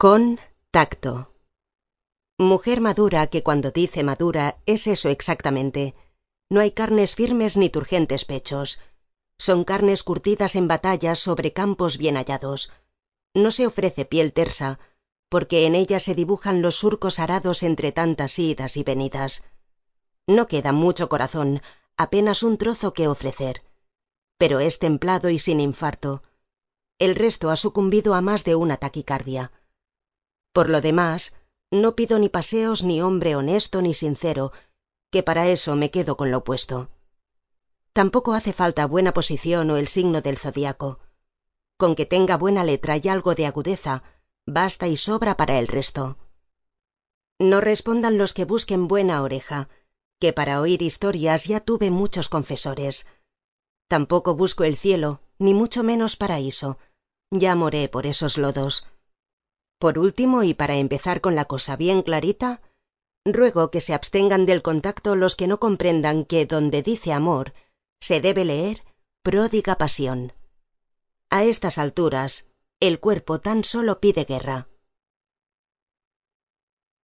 Con tacto. Mujer madura que cuando dice madura es eso exactamente. No hay carnes firmes ni turgentes pechos. Son carnes curtidas en batallas sobre campos bien hallados. No se ofrece piel tersa, porque en ella se dibujan los surcos arados entre tantas idas y venidas. No queda mucho corazón, apenas un trozo que ofrecer. Pero es templado y sin infarto. El resto ha sucumbido a más de una taquicardia. Por lo demás, no pido ni paseos ni hombre honesto ni sincero, que para eso me quedo con lo opuesto. Tampoco hace falta buena posición o el signo del zodiaco. Con que tenga buena letra y algo de agudeza, basta y sobra para el resto. No respondan los que busquen buena oreja, que para oír historias ya tuve muchos confesores. Tampoco busco el cielo, ni mucho menos paraíso. Ya moré por esos lodos. Por último, y para empezar con la cosa bien clarita, ruego que se abstengan del contacto los que no comprendan que donde dice amor se debe leer pródiga pasión. A estas alturas, el cuerpo tan solo pide guerra.